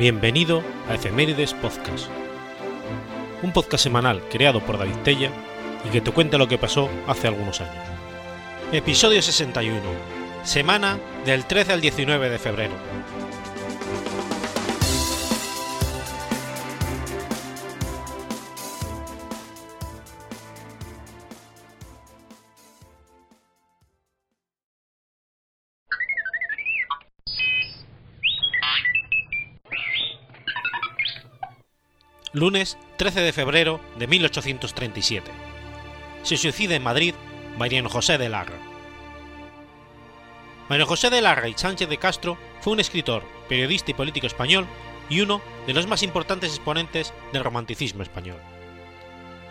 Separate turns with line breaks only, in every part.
Bienvenido a Efemérides Podcast, un podcast semanal creado por David Tella y que te cuenta lo que pasó hace algunos años. Episodio 61, semana del 13 al 19 de febrero. Lunes 13 de febrero de 1837. Se suicida en Madrid Mariano José de Larra. Mariano José de Larra y Sánchez de Castro fue un escritor, periodista y político español y uno de los más importantes exponentes del romanticismo español.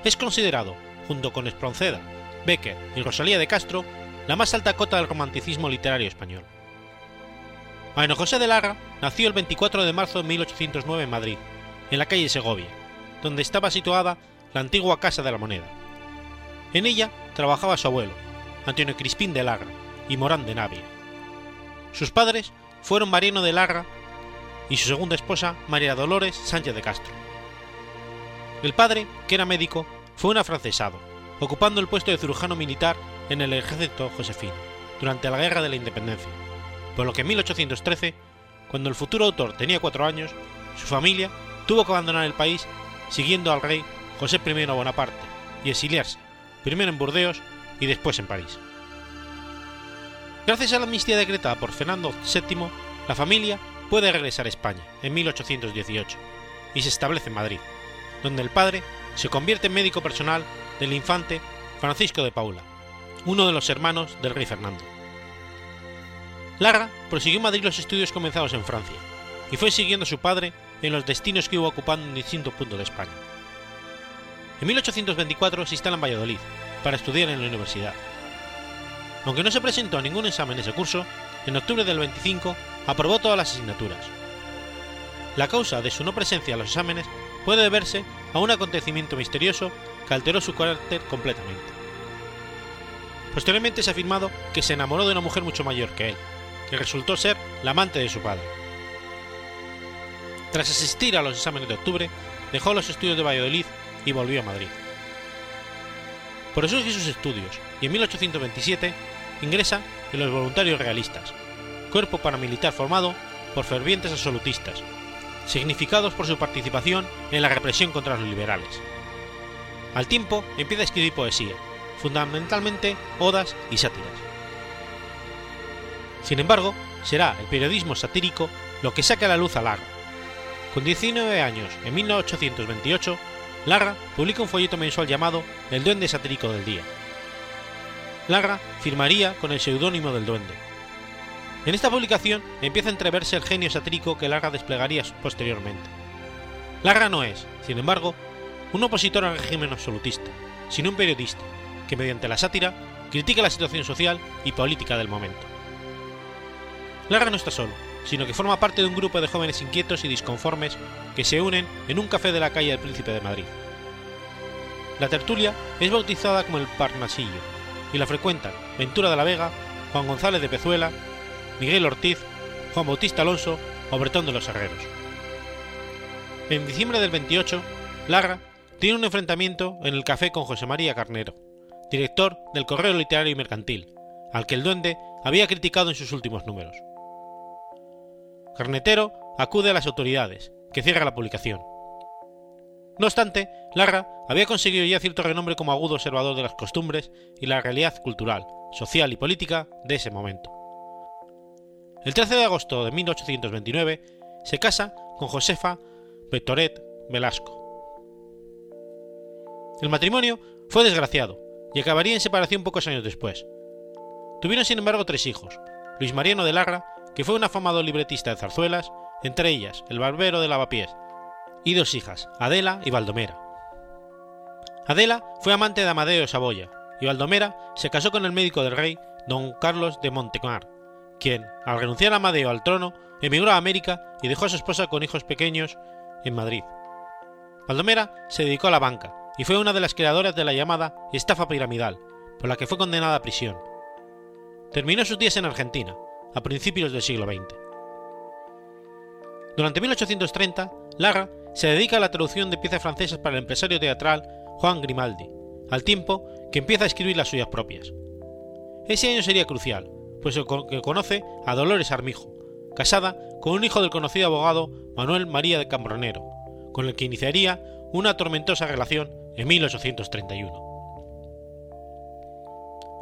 Es considerado, junto con Espronceda, Becker y Rosalía de Castro, la más alta cota del romanticismo literario español. Mariano José de Larra nació el 24 de marzo de 1809 en Madrid, en la calle Segovia, donde estaba situada la antigua Casa de la Moneda. En ella trabajaba su abuelo, Antonio Crispín de Larra y Morán de Navia. Sus padres fueron Mariano de Larra y su segunda esposa María Dolores Sánchez de Castro. El padre, que era médico, fue un afrancesado, ocupando el puesto de cirujano militar en el ejército josefino durante la Guerra de la Independencia, por lo que en 1813, cuando el futuro autor tenía cuatro años, su familia tuvo que abandonar el país siguiendo al rey José I Bonaparte y exiliarse, primero en Burdeos y después en París. Gracias a la amnistía decretada por Fernando VII, la familia puede regresar a España en 1818 y se establece en Madrid, donde el padre se convierte en médico personal del infante Francisco de Paula, uno de los hermanos del rey Fernando. Larra prosiguió en Madrid los estudios comenzados en Francia y fue siguiendo a su padre en los destinos que iba ocupando en distintos puntos de España. En 1824 se instala en Valladolid para estudiar en la universidad. Aunque no se presentó a ningún examen ese curso, en octubre del 25 aprobó todas las asignaturas. La causa de su no presencia a los exámenes puede deberse a un acontecimiento misterioso que alteró su carácter completamente. Posteriormente se ha afirmado que se enamoró de una mujer mucho mayor que él, que resultó ser la amante de su padre. Tras asistir a los exámenes de octubre, dejó los estudios de Valladolid y volvió a Madrid. Eso sus estudios y en 1827 ingresa en los Voluntarios Realistas, cuerpo paramilitar formado por fervientes absolutistas, significados por su participación en la represión contra los liberales. Al tiempo empieza a escribir poesía, fundamentalmente odas y sátiras. Sin embargo, será el periodismo satírico lo que saca a la luz a Larra, con 19 años, en 1828, Larra publica un folleto mensual llamado El Duende Satírico del Día. Larra firmaría con el seudónimo del Duende. En esta publicación empieza a entreverse el genio satírico que Larra desplegaría posteriormente. Larra no es, sin embargo, un opositor al régimen absolutista, sino un periodista que mediante la sátira critica la situación social y política del momento. Larra no está solo, sino que forma parte de un grupo de jóvenes inquietos y disconformes que se unen en un café de la calle del Príncipe de Madrid. La tertulia es bautizada como el Parnasillo y la frecuentan Ventura de la Vega, Juan González de Pezuela, Miguel Ortiz, Juan Bautista Alonso o Bretón de los Herreros. En diciembre del 28, Larra tiene un enfrentamiento en el café con José María Carnero, director del Correo Literario y Mercantil, al que el duende había criticado en sus últimos números. Carnetero acude a las autoridades, que cierra la publicación. No obstante, Larra había conseguido ya cierto renombre como agudo observador de las costumbres y la realidad cultural, social y política de ese momento. El 13 de agosto de 1829 se casa con Josefa Vectoret Velasco. El matrimonio fue desgraciado y acabaría en separación pocos años después. Tuvieron sin embargo tres hijos, Luis Mariano de Larra que fue un afamado libretista de zarzuelas, entre ellas El Barbero de Lavapiés, y dos hijas, Adela y Baldomera. Adela fue amante de Amadeo de Saboya, y Baldomera se casó con el médico del rey, don Carlos de Montemar, quien, al renunciar a Amadeo al trono, emigró a América y dejó a su esposa con hijos pequeños en Madrid. Baldomera se dedicó a la banca y fue una de las creadoras de la llamada estafa piramidal, por la que fue condenada a prisión. Terminó sus días en Argentina, a principios del siglo XX. Durante 1830, Larra se dedica a la traducción de piezas francesas para el empresario teatral Juan Grimaldi, al tiempo que empieza a escribir las suyas propias. Ese año sería crucial, pues conoce a Dolores Armijo, casada con un hijo del conocido abogado Manuel María de Cambronero, con el que iniciaría una tormentosa relación en 1831.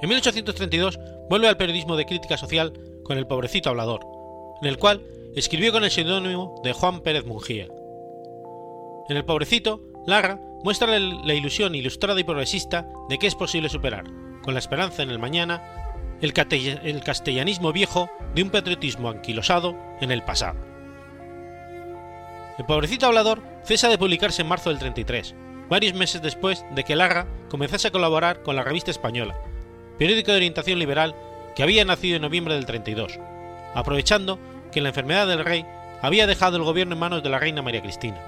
En 1832 vuelve al periodismo de crítica social con El pobrecito hablador, en el cual escribió con el seudónimo de Juan Pérez Mungía. En El pobrecito, Larra muestra la ilusión ilustrada y progresista de que es posible superar, con la esperanza en el mañana, el, castellanismo viejo de un patriotismo anquilosado en el pasado. El pobrecito hablador cesa de publicarse en marzo del 33, varios meses después de que Larra comenzase a colaborar con la Revista Española, periódico de orientación liberal que había nacido en noviembre del 32, aprovechando que la enfermedad del rey había dejado el gobierno en manos de la reina María Cristina,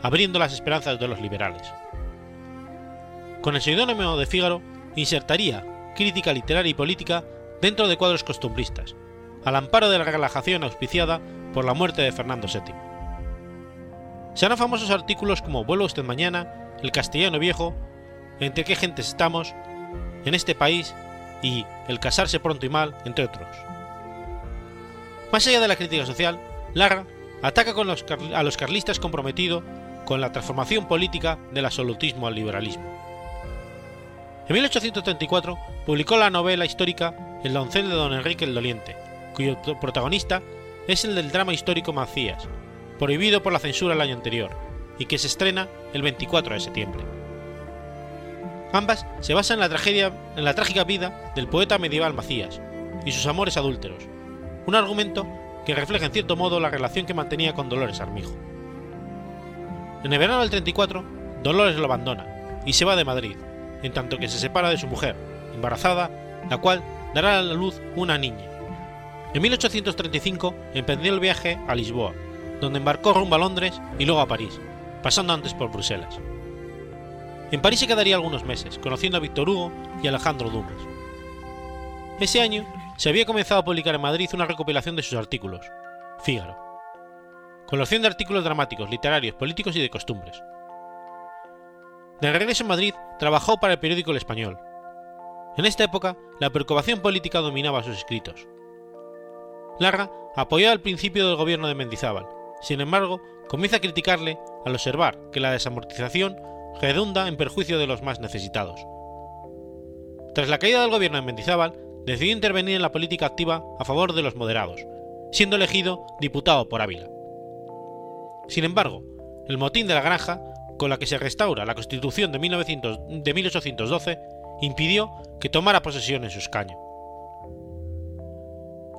abriendo las esperanzas de los liberales. Con el seudónimo de Fígaro insertaría crítica literaria y política dentro de cuadros costumbristas, al amparo de la relajación auspiciada por la muerte de Fernando VII. Serán famosos artículos como Vuelva usted mañana, El castellano viejo, Entre qué gentes estamos, En este país y El casarse pronto y mal, entre otros. Más allá de la crítica social, Larra ataca a los carlistas comprometido con la transformación política del absolutismo al liberalismo. En 1834 publicó la novela histórica El doncel de don Enrique el Doliente, cuyo protagonista es el del drama histórico Macías, prohibido por la censura el año anterior, y que se estrena el 24 de septiembre. Ambas se basan en la, tragedia, en la trágica vida del poeta medieval Macías y sus amores adúlteros, un argumento que refleja en cierto modo la relación que mantenía con Dolores Armijo. En el verano del 34, Dolores lo abandona y se va de Madrid, en tanto que se separa de su mujer, embarazada, la cual dará a la luz una niña. En 1835 emprendió el viaje a Lisboa, donde embarcó rumbo a Londres y luego a París, pasando antes por Bruselas. En París se quedaría algunos meses, conociendo a Víctor Hugo y Alejandro Dumas. Ese año se había comenzado a publicar en Madrid una recopilación de sus artículos, Fígaro, colección de artículos dramáticos, literarios, políticos y de costumbres. De regreso en Madrid, trabajó para el periódico El Español. En esta época, la preocupación política dominaba sus escritos. Larra apoyó al principio del gobierno de Mendizábal, sin embargo, comienza a criticarle al observar que la desamortización redunda en perjuicio de los más necesitados. Tras la caída del gobierno de Mendizábal, decidió intervenir en la política activa a favor de los moderados, siendo elegido diputado por Ávila. Sin embargo, el motín de la granja, con la que se restaura la Constitución de, 1812, impidió que tomara posesión en su escaño.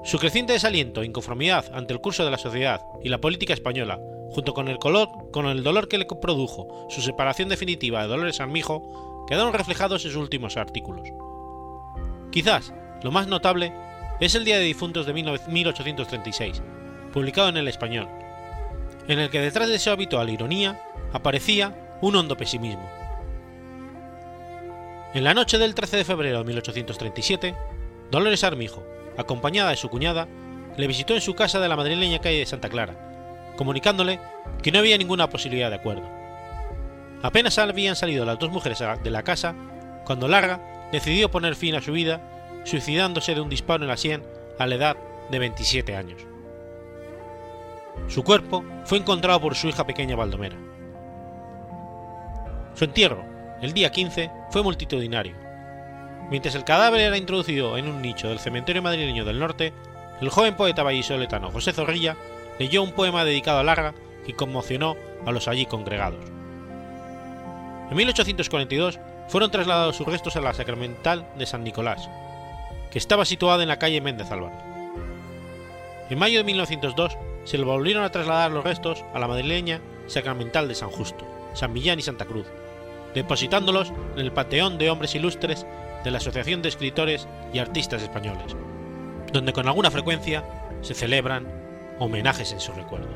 Su creciente desaliento e inconformidad ante el curso de la sociedad y la política española, junto con el, dolor que le produjo su separación definitiva de Dolores Armijo, quedaron reflejados en sus últimos artículos. Quizás lo más notable es el Día de Difuntos de 1836, publicado en el español, en el que detrás de ese habitual ironía aparecía un hondo pesimismo. En la noche del 13 de febrero de 1837, Dolores Armijo, acompañada de su cuñada, le visitó en su casa de la madrileña calle de Santa Clara, comunicándole que no había ninguna posibilidad de acuerdo. Apenas habían salido las dos mujeres de la casa cuando Larga decidió poner fin a su vida suicidándose de un disparo en la sien a la edad de 27 años. Su cuerpo fue encontrado por su hija pequeña Baldomera. Su entierro, el día 15, fue multitudinario. Mientras el cadáver era introducido en un nicho del cementerio madrileño del norte, el joven poeta vallisoletano José Zorrilla leyó un poema dedicado a Larga que conmocionó a los allí congregados. En 1842 fueron trasladados sus restos a la Sacramental de San Nicolás, que estaba situada en la calle Méndez Álvaro. En mayo de 1902 se le volvieron a trasladar los restos a la madrileña sacramental de San Justo, San Millán y Santa Cruz, depositándolos en el Panteón de Hombres Ilustres de la Asociación de Escritores y Artistas Españoles, donde con alguna frecuencia se celebran homenajes en su recuerdo.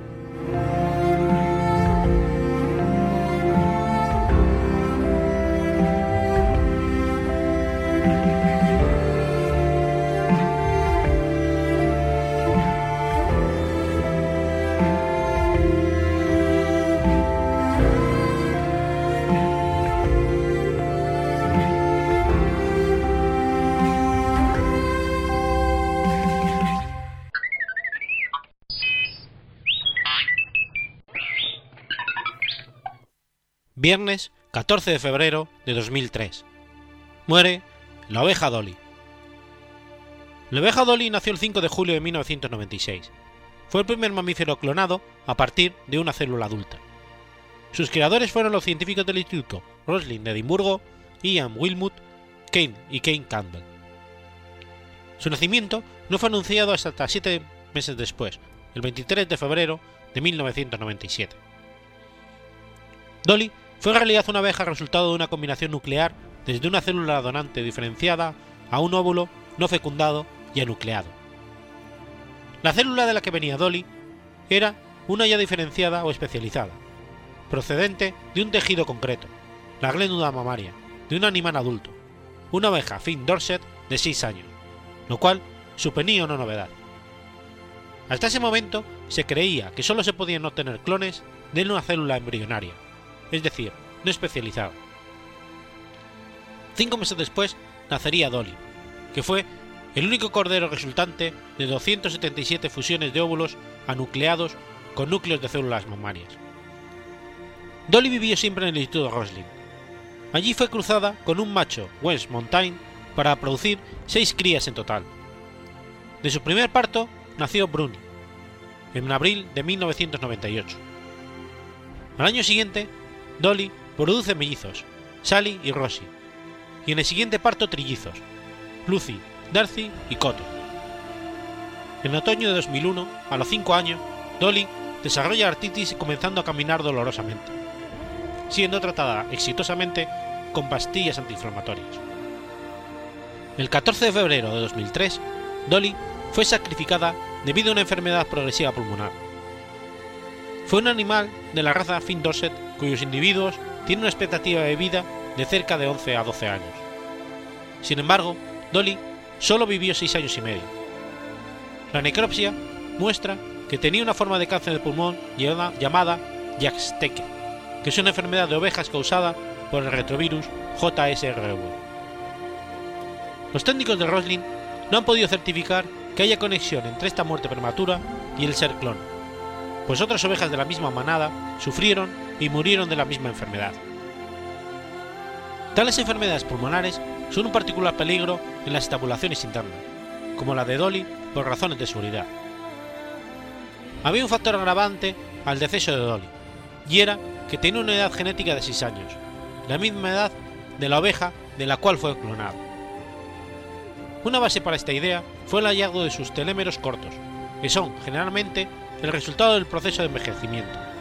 Viernes 14 de febrero de 2003. Muere la oveja Dolly. La oveja Dolly nació el 5 de julio de 1996. Fue el primer mamífero clonado a partir de una célula adulta. Sus creadores fueron los científicos del Instituto Roslin de Edimburgo, Ian Wilmut, Kane y Kane Campbell. Su nacimiento no fue anunciado hasta siete meses después, el 23 de febrero de 1997. Dolly fue en realidad una abeja resultado de una combinación nuclear desde una célula donante diferenciada a un óvulo no fecundado y anucleado. La célula de la que venía Dolly era una ya diferenciada o especializada, procedente de un tejido concreto, la glándula mamaria, de un animal adulto, una oveja Finn Dorset de 6 años, lo cual suponía una novedad. Hasta ese momento se creía que solo se podían obtener clones de una célula embrionaria, es decir, no especializada. Cinco meses después nacería Dolly, que fue el único cordero resultante de 277 fusiones de óvulos anucleados con núcleos de células mamarias. Dolly vivió siempre en el Instituto Roslin. Allí fue cruzada con un macho, West Montaigne, para producir seis crías en total. De su primer parto nació Bruni, en abril de 1998. Al año siguiente, Dolly produce mellizos, Sally y Rosie, y en el siguiente parto trillizos, Lucy, Darcy y Coto. En otoño de 2001, a los 5 años, Dolly desarrolla artritis comenzando a caminar dolorosamente, siendo tratada exitosamente con pastillas antiinflamatorias. El 14 de febrero de 2003, Dolly fue sacrificada debido a una enfermedad progresiva pulmonar. Fue un animal de la raza Finn Dorset cuyos individuos tienen una expectativa de vida de cerca de 11 a 12 años. Sin embargo, Dolly solo vivió 6 años y medio. La necropsia muestra que tenía una forma de cáncer de pulmón llamada Jacksteke, que es una enfermedad de ovejas causada por el retrovirus JSRV. Los técnicos de Roslin no han podido certificar que haya conexión entre esta muerte prematura y el ser clon, pues otras ovejas de la misma manada sufrieron y murieron de la misma enfermedad. Tales enfermedades pulmonares son un particular peligro en las estabulaciones internas, como la de Dolly por razones de seguridad. Había un factor agravante al deceso de Dolly, y era que tenía una edad genética de 6 años, la misma edad de la oveja de la cual fue clonado. Una base para esta idea fue el hallazgo de sus telémeros cortos, que son generalmente el resultado del proceso de envejecimiento.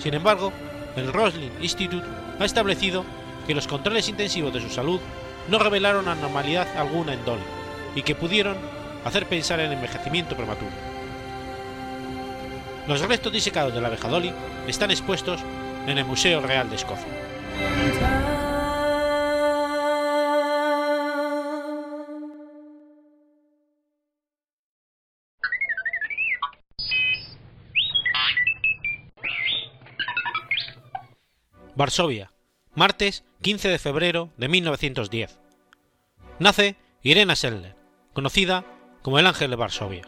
Sin embargo, el Roslin Institute ha establecido que los controles intensivos de su salud no revelaron anormalidad alguna en Dolly y que pudieron hacer pensar en envejecimiento prematuro. Los restos disecados de la abeja Dolly están expuestos en el Museo Real de Escocia. Varsovia, martes 15 de febrero de 1910. Nace Irena Sendler, conocida como el Ángel de Varsovia.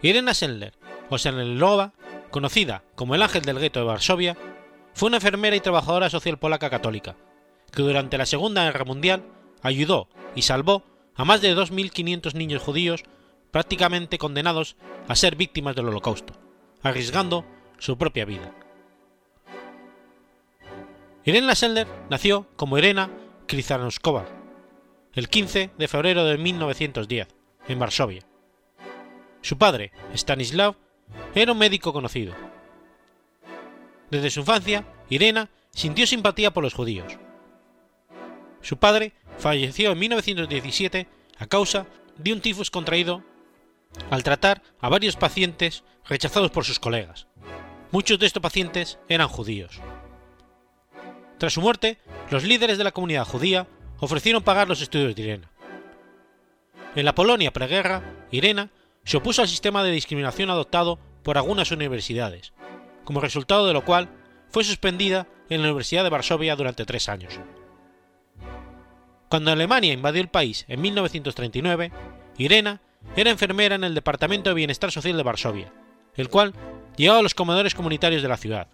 Irena Sendler, o Sendlerova, conocida como el Ángel del Gueto de Varsovia, fue una enfermera y trabajadora social polaca católica, que durante la Segunda Guerra Mundial ayudó y salvó a más de 2.500 niños judíos prácticamente condenados a ser víctimas del Holocausto, arriesgando su propia vida. Irena Sendler nació como Irena Krzyzanowska el 15 de febrero de 1910 en Varsovia. Su padre, Stanislav, era un médico conocido. Desde su infancia, Irena sintió simpatía por los judíos. Su padre falleció en 1917 a causa de un tifus contraído al tratar a varios pacientes rechazados por sus colegas. Muchos de estos pacientes eran judíos. Tras su muerte, los líderes de la comunidad judía ofrecieron pagar los estudios de Irena. En la Polonia preguerra, Irena se opuso al sistema de discriminación adoptado por algunas universidades, como resultado de lo cual fue suspendida en la Universidad de Varsovia durante tres años. Cuando Alemania invadió el país en 1939, Irena era enfermera en el Departamento de Bienestar Social de Varsovia, el cual llevaba los comedores comunitarios de la ciudad,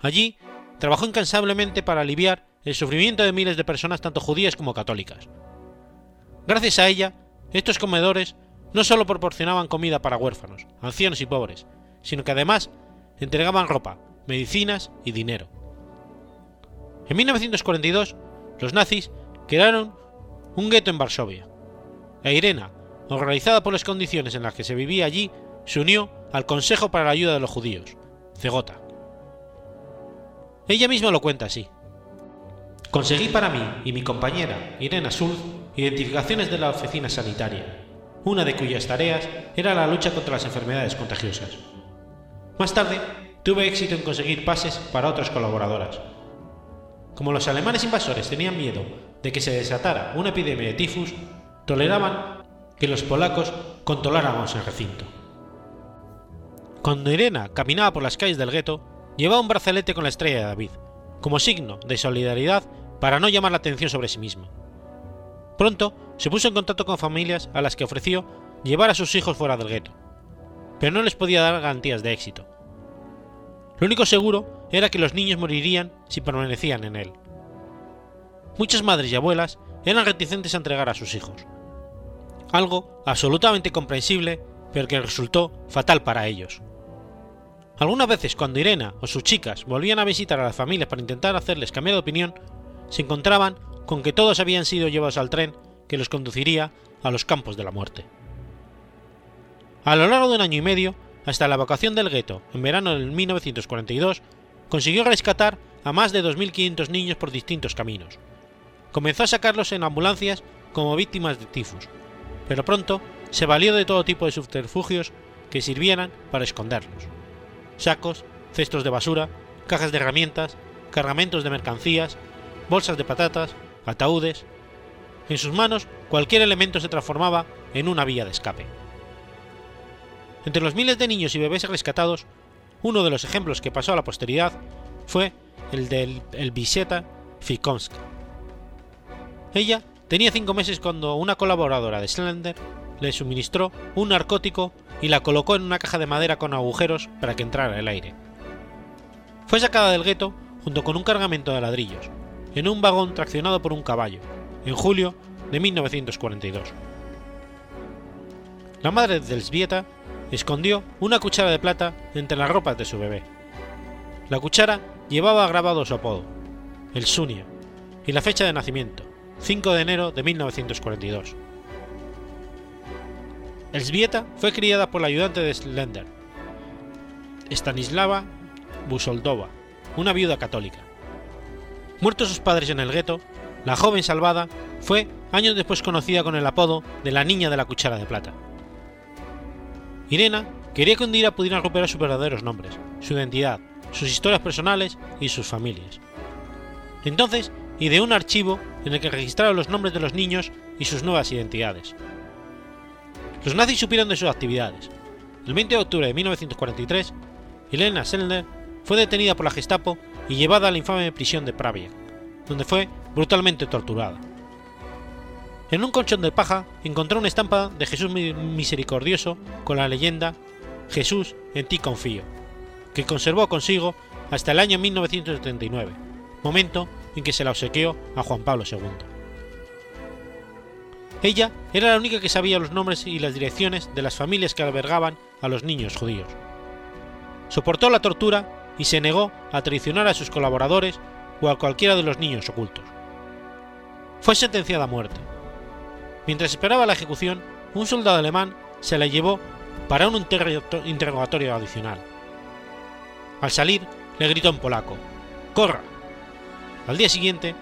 Allí trabajó incansablemente para aliviar el sufrimiento de miles de personas tanto judías como católicas. Gracias a ella, estos comedores no solo proporcionaban comida para huérfanos, ancianos y pobres, sino que además entregaban ropa, medicinas y dinero. En 1942, los nazis crearon un gueto en Varsovia. E Irena, organizada por las condiciones en las que se vivía allí, se unió al Consejo para la Ayuda de los Judíos, Cegota. Ella misma lo cuenta así. Conseguí para mí y mi compañera, Irena Sulz, identificaciones de la oficina sanitaria, una de cuyas tareas era la lucha contra las enfermedades contagiosas. Más tarde, tuve éxito en conseguir pases para otras colaboradoras. Como los alemanes invasores tenían miedo de que se desatara una epidemia de tifus, toleraban que los polacos controláramos el recinto. Cuando Irena caminaba por las calles del gueto, llevaba un brazalete con la estrella de David, como signo de solidaridad para no llamar la atención sobre sí misma. Pronto se puso en contacto con familias a las que ofreció llevar a sus hijos fuera del gueto, pero no les podía dar garantías de éxito. Lo único seguro era que los niños morirían si permanecían en él. Muchas madres y abuelas eran reticentes a entregar a sus hijos, algo absolutamente comprensible, pero que resultó fatal para ellos. Algunas veces cuando Irena o sus chicas volvían a visitar a las familias para intentar hacerles cambiar de opinión, se encontraban con que todos habían sido llevados al tren que los conduciría a los campos de la muerte. A lo largo de un año y medio, hasta la evacuación del gueto en verano del 1942, consiguió rescatar a más de 2.500 niños por distintos caminos. Comenzó a sacarlos en ambulancias como víctimas de tifus, pero pronto se valió de todo tipo de subterfugios que sirvieran para esconderlos sacos, cestos de basura, cajas de herramientas, cargamentos de mercancías, bolsas de patatas, ataúdes. En sus manos cualquier elemento se transformaba en una vía de escape. Entre los miles de niños y bebés rescatados, uno de los ejemplos que pasó a la posteridad fue el del Elviseta Fikonsk. Ella tenía cinco meses cuando una colaboradora de Slender le suministró un narcótico y la colocó en una caja de madera con agujeros para que entrara el aire. Fue sacada del gueto junto con un cargamento de ladrillos, en un vagón traccionado por un caballo, en julio de 1942. La madre de Elsbieta escondió una cuchara de plata entre las ropas de su bebé. La cuchara llevaba grabado su apodo, el Sunia, y la fecha de nacimiento, 5 de enero de 1942. Elsbieta fue criada por la ayudante de Slender, Stanislava Busoldova, una viuda católica. Muertos sus padres en el gueto, la joven salvada fue años después conocida con el apodo de la niña de la cuchara de plata. Irena quería que un día pudieran recuperar sus verdaderos nombres, su identidad, sus historias personales y sus familias. Entonces ideó un archivo en el que registrara los nombres de los niños y sus nuevas identidades. Los nazis supieron de sus actividades. El 20 de octubre de 1943, Elena Sellner fue detenida por la Gestapo y llevada a la infame prisión de Pravia, donde fue brutalmente torturada. En un colchón de paja encontró una estampa de Jesús misericordioso con la leyenda Jesús, en ti confío, que conservó consigo hasta el año 1979, momento en que se la obsequió a Juan Pablo II. Ella era la única que sabía los nombres y las direcciones de las familias que albergaban a los niños judíos. Soportó la tortura y se negó a traicionar a sus colaboradores o a cualquiera de los niños ocultos. Fue sentenciada a muerte. Mientras esperaba la ejecución, un soldado alemán se la llevó para un interrogatorio adicional. Al salir, le gritó en polaco, ¡Corra! Al día siguiente,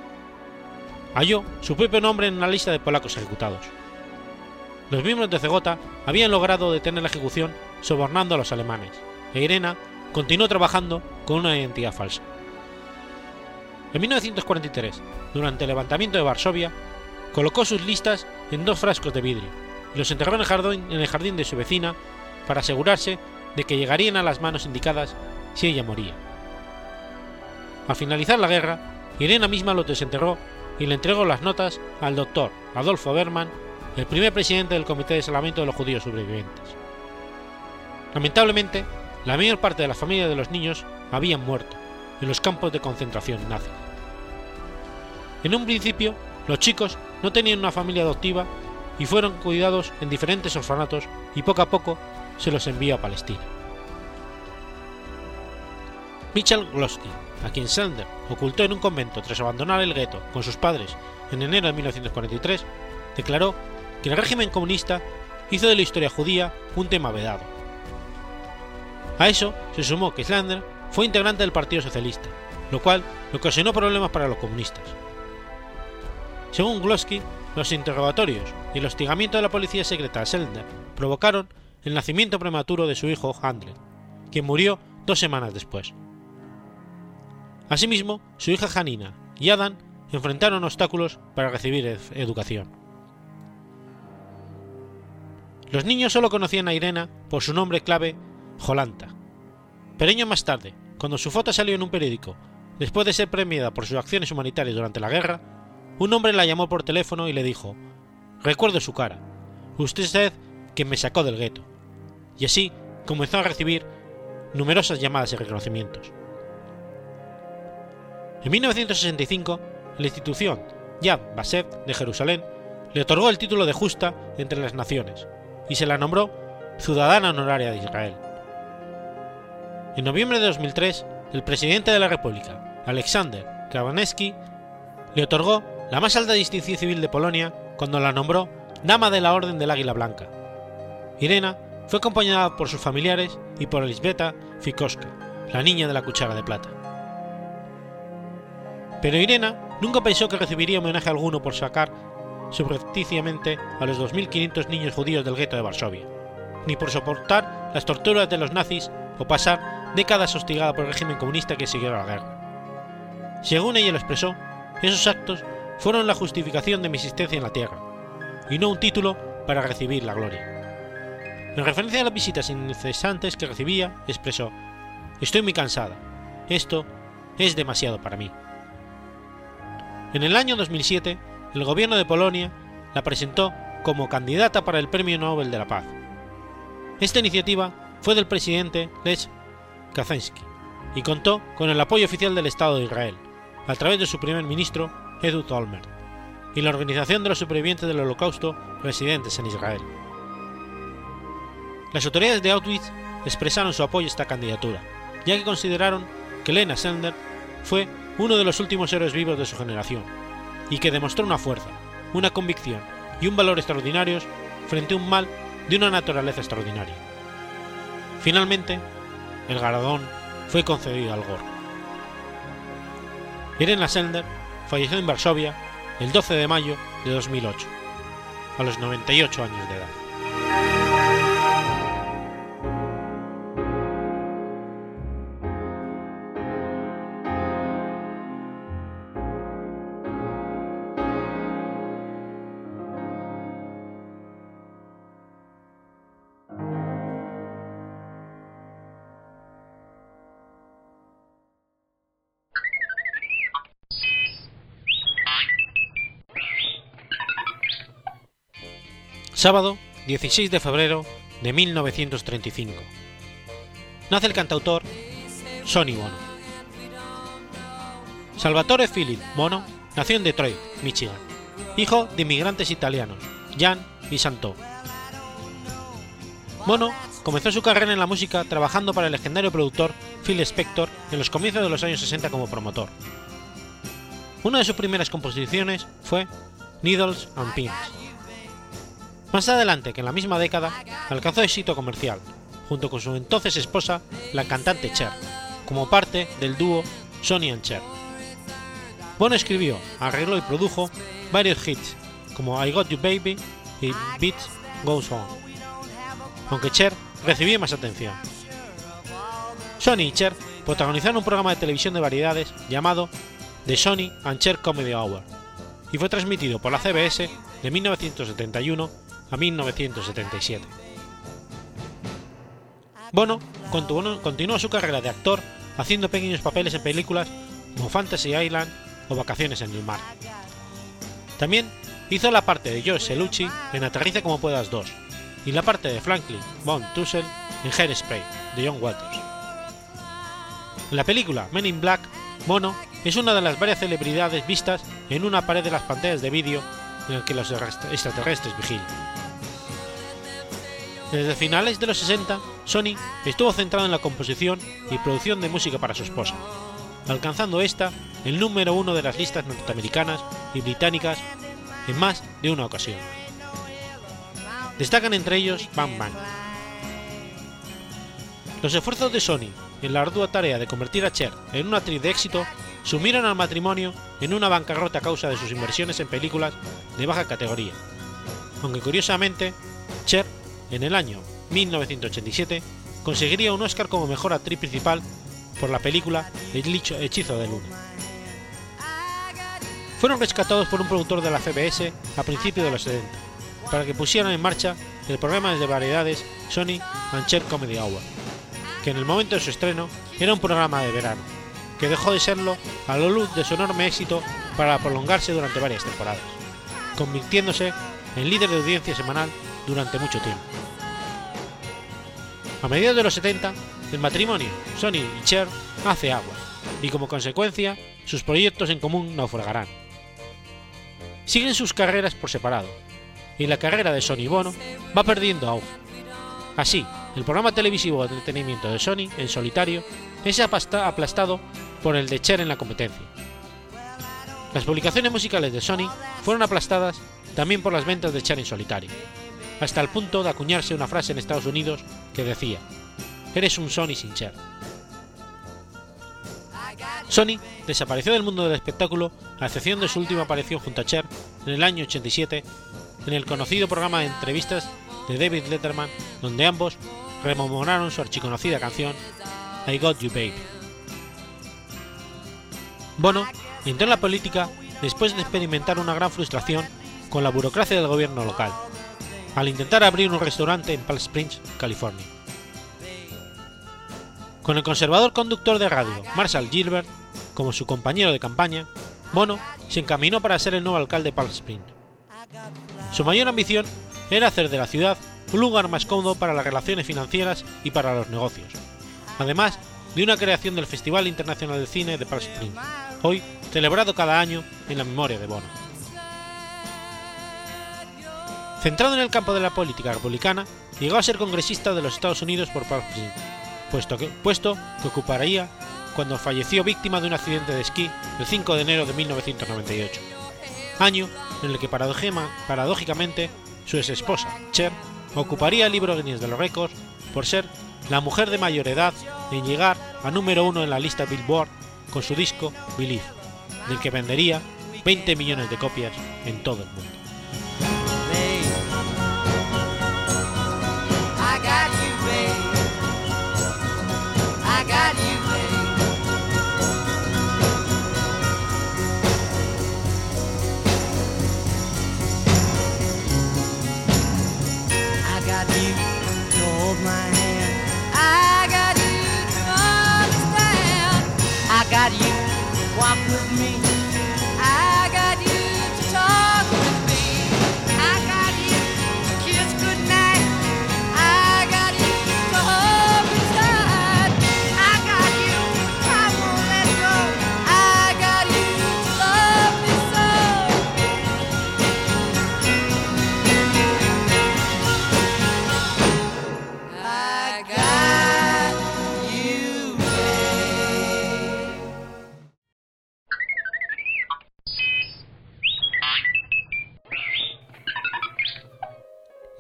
halló su propio nombre en una lista de polacos ejecutados. Los miembros de Cegota habían logrado detener la ejecución sobornando a los alemanes, e Irena continuó trabajando con una identidad falsa. En 1943, durante el levantamiento de Varsovia, colocó sus listas en dos frascos de vidrio y los enterró en el jardín, en el jardín de su vecina para asegurarse de que llegarían a las manos indicadas si ella moría. Al finalizar la guerra, Irena misma los desenterró y le entregó las notas al doctor Adolfo Berman, el primer presidente del Comité de Salvamento de los Judíos Sobrevivientes. Lamentablemente, la mayor parte de la familia de los niños habían muerto, en los campos de concentración nazis. En un principio, los chicos no tenían una familia adoptiva y fueron cuidados en diferentes orfanatos y poco a poco se los envió a Palestina. Michel Glosky, a quien Sander ocultó en un convento tras abandonar el gueto con sus padres en enero de 1943, declaró que el régimen comunista hizo de la historia judía un tema vedado. A eso se sumó que Slander fue integrante del Partido Socialista, lo cual ocasionó problemas para los comunistas. Según Glosky, los interrogatorios y el hostigamiento de la policía secreta a Slender provocaron el nacimiento prematuro de su hijo Handler, quien murió dos semanas después. Asimismo, su hija Janina y Adam enfrentaron obstáculos para recibir educación. Los niños solo conocían a Irena por su nombre clave Jolanta. Pero años más tarde, cuando su foto salió en un periódico, después de ser premiada por sus acciones humanitarias durante la guerra, un hombre la llamó por teléfono y le dijo, Recuerdo su cara, usted es quien me sacó del gueto. Y así comenzó a recibir numerosas llamadas y reconocimientos. En 1965, la institución Yad Vashem de Jerusalén le otorgó el título de justa entre las naciones y se la nombró ciudadana honoraria de Israel. En noviembre de 2003, el presidente de la República, Alexander Kravaneski, le otorgó la más alta distinción civil de Polonia cuando la nombró Dama de la Orden del Águila Blanca. Irena fue acompañada por sus familiares y por Elisbeta Fikoska, la niña de la cuchara de plata. Pero Irena nunca pensó que recibiría homenaje alguno por sacar subrepticiamente a los 2.500 niños judíos del gueto de Varsovia, ni por soportar las torturas de los nazis o pasar décadas hostigada por el régimen comunista que siguió la guerra. Según ella lo expresó, esos actos fueron la justificación de mi existencia en la Tierra, y no un título para recibir la gloria. En referencia a las visitas incesantes que recibía, expresó, Estoy muy cansada, esto es demasiado para mí. En el año 2007, el gobierno de Polonia la presentó como candidata para el Premio Nobel de la Paz. Esta iniciativa fue del presidente Lech Kaczynski y contó con el apoyo oficial del Estado de Israel, a través de su primer ministro Ehud Olmert, y la Organización de los Supervivientes del Holocausto residentes en Israel. Las autoridades de Auschwitz expresaron su apoyo a esta candidatura, ya que consideraron que Lena Sender fue uno de los últimos héroes vivos de su generación, y que demostró una fuerza, una convicción y un valor extraordinarios frente a un mal de una naturaleza extraordinaria. Finalmente, el galardón fue concedido al Gore. Irena Sender falleció en Varsovia el 12 de mayo de 2008, a los 98 años de edad. Sábado 16 de febrero de 1935. Nace el cantautor Sonny Bono. Salvatore Philip Bono nació en Detroit, Michigan, hijo de inmigrantes italianos, Jan y Santo. Bono comenzó su carrera en la música trabajando para el legendario productor Phil Spector en los comienzos de los años 60 como promotor. Una de sus primeras composiciones fue Needles and Pins, más adelante, que en la misma década, alcanzó éxito comercial, junto con su entonces esposa, la cantante Cher, como parte del dúo Sonny and Cher. Bono escribió, arregló y produjo varios hits, como I Got You Baby y Beat Goes On, aunque Cher recibió más atención. Sonny y Cher protagonizaron un programa de televisión de variedades llamado The Sonny and Cher Comedy Hour, y fue transmitido por la CBS de 1971 a 1977. Bono continuó su carrera de actor haciendo pequeños papeles en películas como Fantasy Island o Vacaciones en el Mar. También hizo la parte de Joe Selucci en Aterriza como puedas 2 y la parte de Franklin von Tussel en Hairspray de John Waters. En la película Men in Black, Mono es una de las varias celebridades vistas en una pared de las pantallas de vídeo en el que los extraterrestres vigilan. Desde finales de los 60, Sony estuvo centrado en la composición y producción de música para su esposa, alcanzando esta el número uno de las listas norteamericanas y británicas en más de una ocasión. Destacan entre ellos Bang Bang. Los esfuerzos de Sony en la ardua tarea de convertir a Cher en una actriz de éxito sumieron al matrimonio en una bancarrota a causa de sus inversiones en películas de baja categoría, aunque curiosamente, Cher, en el año 1987, conseguiría un Oscar como mejor actriz principal por la película El hechizo de luna. Fueron rescatados por un productor de la CBS a principios de los 70, para que pusieran en marcha el programa de variedades Sony and Cher Comedy Hour, que en el momento de su estreno era un programa de verano, que dejó de serlo a la luz de su enorme éxito para prolongarse durante varias temporadas, convirtiéndose en líder de audiencia semanal durante mucho tiempo. A mediados de los 70, el matrimonio Sony y Cher hace agua, y como consecuencia, sus proyectos en común naufragarán. Siguen sus carreras por separado, y la carrera de Sony Bono va perdiendo auge. Así, el programa televisivo de entretenimiento de Sony en solitario es aplastado por el de Cher en la competencia. Las publicaciones musicales de Sony fueron aplastadas también por las ventas de Cher en solitario, hasta el punto de acuñarse una frase en Estados Unidos que decía, Eres un Sony sin Cher. Sony desapareció del mundo del espectáculo a excepción de su última aparición junto a Cher en el año 87 en el conocido programa de entrevistas de David Letterman, donde ambos rememoraron su archiconocida canción I Got You Babe. Bono entró en la política después de experimentar una gran frustración con la burocracia del gobierno local, al intentar abrir un restaurante en Palm Springs, California. Con el conservador conductor de radio Marshall Gilbert como su compañero de campaña, Bono se encaminó para ser el nuevo alcalde de Palm Springs. Su mayor ambición era hacer de la ciudad un lugar más cómodo para las relaciones financieras y para los negocios, además de una creación del Festival Internacional de Cine de Palm Springs, hoy celebrado cada año en la memoria de Bono. Centrado en el campo de la política republicana, llegó a ser congresista de los Estados Unidos por Springs, puesto que, puesto que ocuparía cuando falleció víctima de un accidente de esquí el 5 de enero de 1998, año en el que paradójicamente su ex esposa, Cher, ocuparía el libro Guinness de los récords por ser la mujer de mayor edad en llegar a número uno en la lista Billboard con su disco Believe, del que vendería 20 millones de copias en todo el mundo.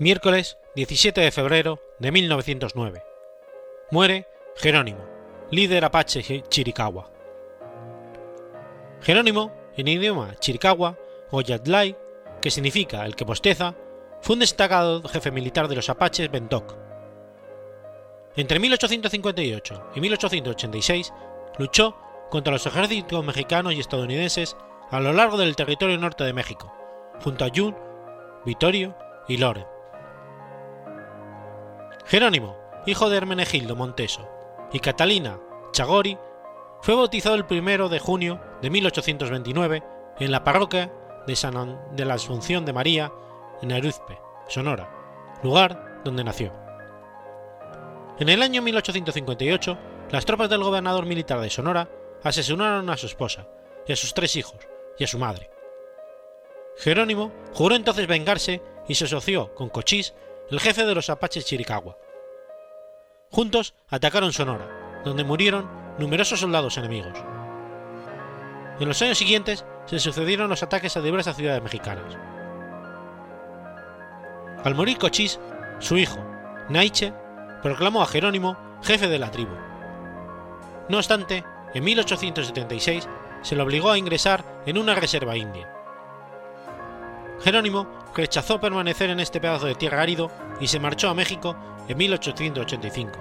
Miércoles 17 de febrero de 1909. Muere Jerónimo, líder apache Chiricahua. Jerónimo, en idioma Chiricahua o que significa el que posteza, fue un destacado jefe militar de los apaches Bentoc. Entre 1858 y 1886 luchó contra los ejércitos mexicanos y estadounidenses a lo largo del territorio norte de México, junto a Jun, Vittorio y Loren. Jerónimo, hijo de Hermenegildo Monteso, y Catalina Chagori, fue bautizado el 1 de junio de 1829 en la parroquia de, San de la Asunción de María en Aruzpe, Sonora, lugar donde nació. En el año 1858 las tropas del gobernador militar de Sonora asesinaron a su esposa y a sus tres hijos y a su madre. Jerónimo juró entonces vengarse y se asoció con Cochís, el jefe de los apaches Chiricahua. Juntos atacaron Sonora, donde murieron numerosos soldados enemigos. En los años siguientes se sucedieron los ataques a diversas ciudades mexicanas. Al morir Cochís, su hijo, Naiche, proclamó a Jerónimo jefe de la tribu. No obstante, en 1876 se le obligó a ingresar en una reserva india. Jerónimo rechazó permanecer en este pedazo de tierra árido y se marchó a México en 1885,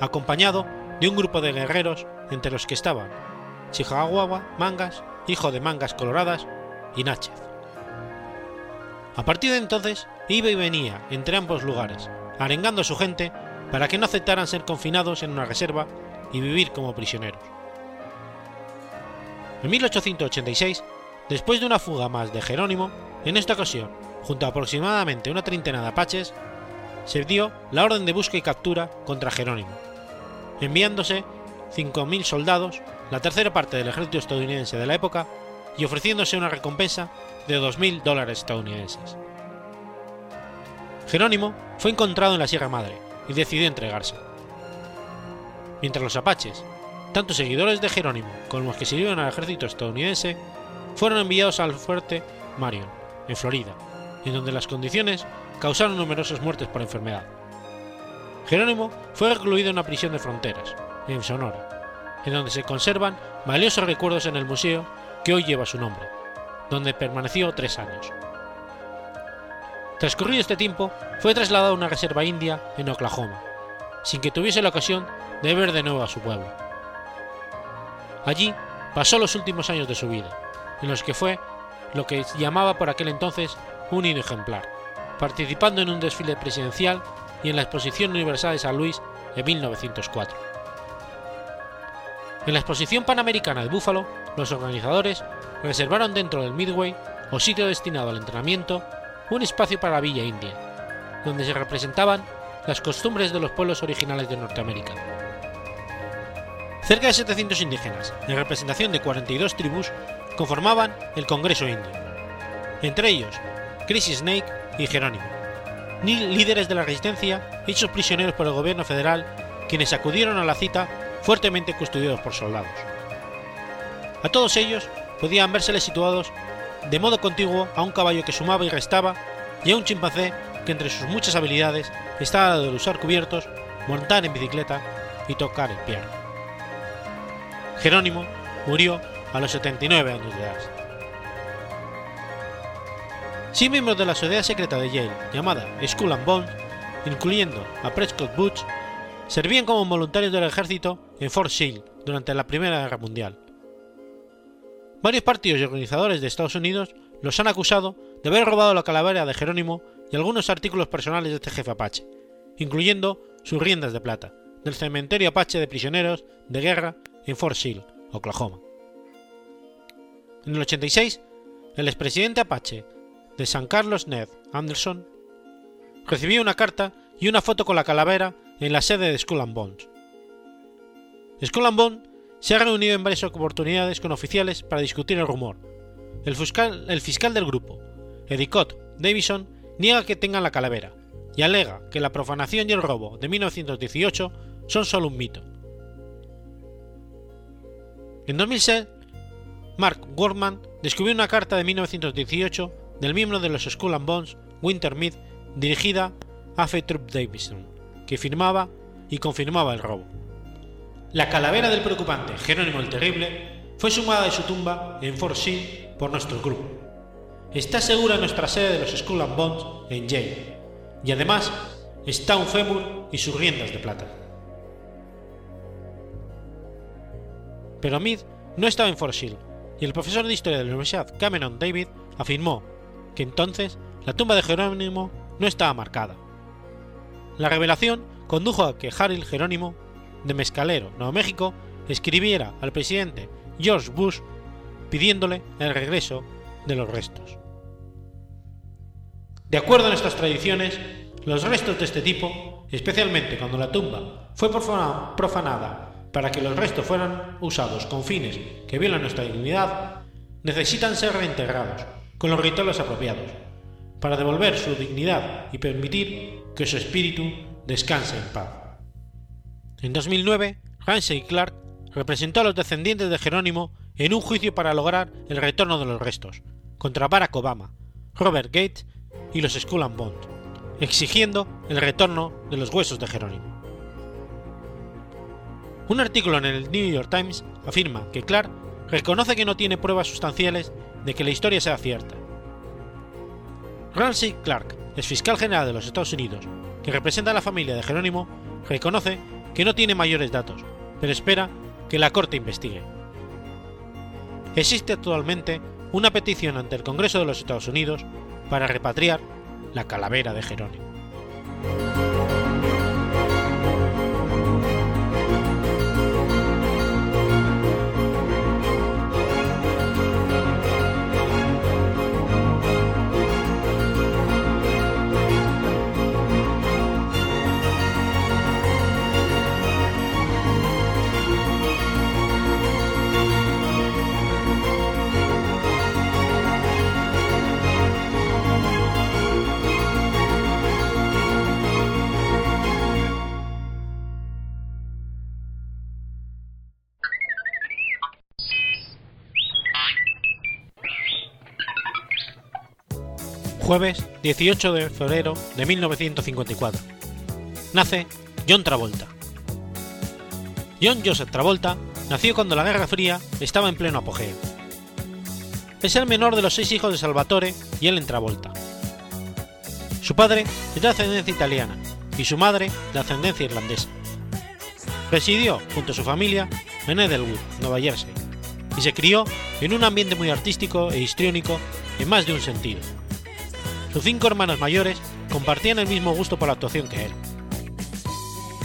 acompañado de un grupo de guerreros entre los que estaban Chihuahua Mangas, hijo de Mangas Coloradas, y Náchez. A partir de entonces, iba y venía entre ambos lugares, arengando a su gente para que no aceptaran ser confinados en una reserva y vivir como prisioneros. En 1886, después de una fuga más de Jerónimo, en esta ocasión, junto a aproximadamente una treintena de apaches, se dio la orden de busca y captura contra Jerónimo, enviándose 5.000 soldados, la tercera parte del ejército estadounidense de la época, y ofreciéndose una recompensa de 2.000 dólares estadounidenses. Jerónimo fue encontrado en la Sierra Madre y decidió entregarse. Mientras los apaches, tanto seguidores de Jerónimo como los que sirvieron al ejército estadounidense, fueron enviados al fuerte Marion, en Florida, en donde las condiciones causaron numerosas muertes por enfermedad. Jerónimo fue recluido en una prisión de fronteras, en Sonora, en donde se conservan valiosos recuerdos en el museo que hoy lleva su nombre, donde permaneció tres años. Transcurrido este tiempo, fue trasladado a una reserva india en Oklahoma, sin que tuviese la ocasión de ver de nuevo a su pueblo. Allí pasó los últimos años de su vida, en los que fue lo que llamaba por aquel entonces un ejemplar, participando en un desfile presidencial y en la Exposición Universal de San Luis en 1904. En la Exposición Panamericana de Búfalo, los organizadores reservaron dentro del Midway, o sitio destinado al entrenamiento, un espacio para la Villa India, donde se representaban las costumbres de los pueblos originales de Norteamérica. Cerca de 700 indígenas, en representación de 42 tribus, conformaban el Congreso Indio, entre ellos Chrissy Snake y Jerónimo, líderes de la resistencia hechos prisioneros por el gobierno federal, quienes acudieron a la cita fuertemente custodiados por soldados. A todos ellos podían vérseles situados de modo contiguo a un caballo que sumaba y restaba y a un chimpancé que entre sus muchas habilidades estaba de usar cubiertos, montar en bicicleta y tocar el piano. Jerónimo murió a los 79 años de edad. Miembros de la sociedad secreta de Yale, llamada Skull and Bones, incluyendo a Prescott Butch, servían como voluntarios del ejército en Fort Sill durante la Primera Guerra Mundial. Varios partidos y organizadores de Estados Unidos los han acusado de haber robado la calavera de Jerónimo y algunos artículos personales de este jefe apache, incluyendo sus riendas de plata, del cementerio apache de prisioneros de guerra en Fort Sill, Oklahoma. En el 86, el expresidente apache de San Carlos Ned Anderson recibió una carta y una foto con la calavera en la sede de Skull and Bones. Skull and Bones se ha reunido en varias oportunidades con oficiales para discutir el rumor. El fiscal, el fiscal del grupo, Edicott Davison, niega que tengan la calavera y alega que la profanación y el robo de 1918 son solo un mito. En 2006, Mark Gorman descubrió una carta de 1918 del miembro de los Skull and Bones, Winter Mead, dirigida a Trup Davison, que firmaba y confirmaba el robo. La calavera del preocupante Jerónimo el Terrible fue sumada de su tumba en Fort Sill por nuestro grupo. Está segura nuestra sede de los Skull and Bones en Yale, y además está un fémur y sus riendas de plata. Pero Mead no estaba en Fort Sill, y el profesor de historia de la Universidad Cameron David afirmó que entonces la tumba de Jerónimo no estaba marcada. La revelación condujo a que Harold Jerónimo, de Mescalero, Nuevo México, escribiera al presidente George Bush pidiéndole el regreso de los restos. De acuerdo a nuestras tradiciones, los restos de este tipo, especialmente cuando la tumba fue profanada para que los restos fueran usados con fines que violan nuestra dignidad, necesitan ser reintegrados con los rituales apropiados, para devolver su dignidad y permitir que su espíritu descanse en paz. En 2009, Ramsey Clark representó a los descendientes de Jerónimo en un juicio para lograr el retorno de los restos, contra Barack Obama, Robert Gates y los Skull and Bond, exigiendo el retorno de los huesos de Jerónimo. Un artículo en el New York Times afirma que Clark reconoce que no tiene pruebas sustanciales de que la historia sea cierta. Ramsey Clark, ex fiscal general de los Estados Unidos, que representa a la familia de Jerónimo, reconoce que no tiene mayores datos, pero espera que la Corte investigue. Existe actualmente una petición ante el Congreso de los Estados Unidos para repatriar la calavera de Jerónimo. Jueves 18 de febrero de 1954. Nace John Travolta. John Joseph Travolta nació cuando la Guerra Fría estaba en pleno apogeo. Es el menor de los seis hijos de Salvatore y Ellen Travolta. Su padre es de ascendencia italiana y su madre de ascendencia irlandesa. Residió junto a su familia en Edelwood, Nueva Jersey, y se crió en un ambiente muy artístico e histriónico en más de un sentido sus cinco hermanos mayores compartían el mismo gusto por la actuación que él.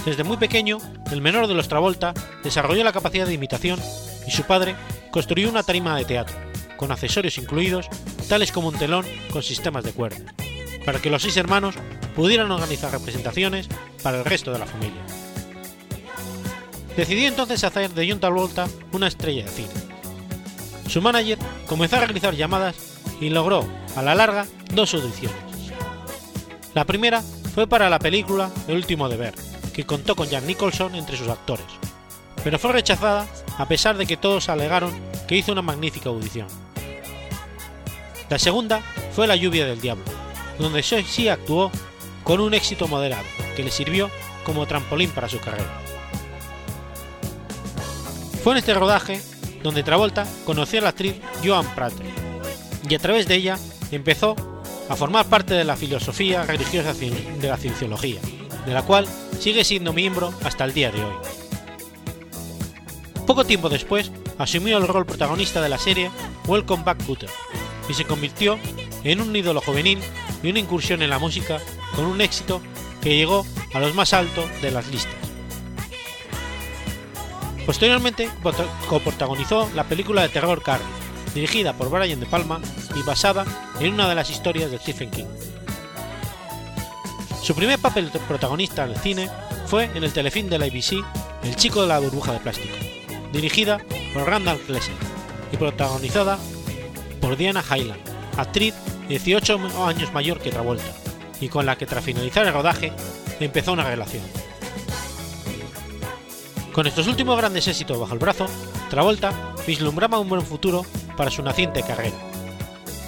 Desde muy pequeño, el menor de los Travolta desarrolló la capacidad de imitación y su padre construyó una tarima de teatro, con accesorios incluidos, tales como un telón con sistemas de cuerdas, para que los seis hermanos pudieran organizar representaciones para el resto de la familia. Decidió entonces hacer de John Travolta una estrella de cine. Su manager comenzó a realizar llamadas y logró, a la larga, dos audiciones. La primera fue para la película El último deber, que contó con Jack Nicholson entre sus actores, pero fue rechazada a pesar de que todos alegaron que hizo una magnífica audición. La segunda fue La lluvia del diablo, donde sí actuó con un éxito moderado que le sirvió como trampolín para su carrera. Fue en este rodaje donde Travolta conoció a la actriz Joan Prater y a través de ella empezó a formar parte de la filosofía religiosa de la cienciología, de la cual sigue siendo miembro hasta el día de hoy. Poco tiempo después, asumió el rol protagonista de la serie Welcome Back Butter y se convirtió en un ídolo juvenil y una incursión en la música con un éxito que llegó a los más altos de las listas. Posteriormente coprotagonizó la película de terror Carrie, dirigida por Brian De Palma y basada en una de las historias de Stephen King. Su primer papel protagonista en el cine fue en el telefilm de la ABC El chico de la burbuja de plástico, dirigida por Randall Klesser y protagonizada por Diana Hyland, actriz 18 años mayor que Travolta, y con la que tras finalizar el rodaje empezó una relación. Con estos últimos grandes éxitos bajo el brazo, Travolta vislumbraba un buen futuro para su naciente carrera,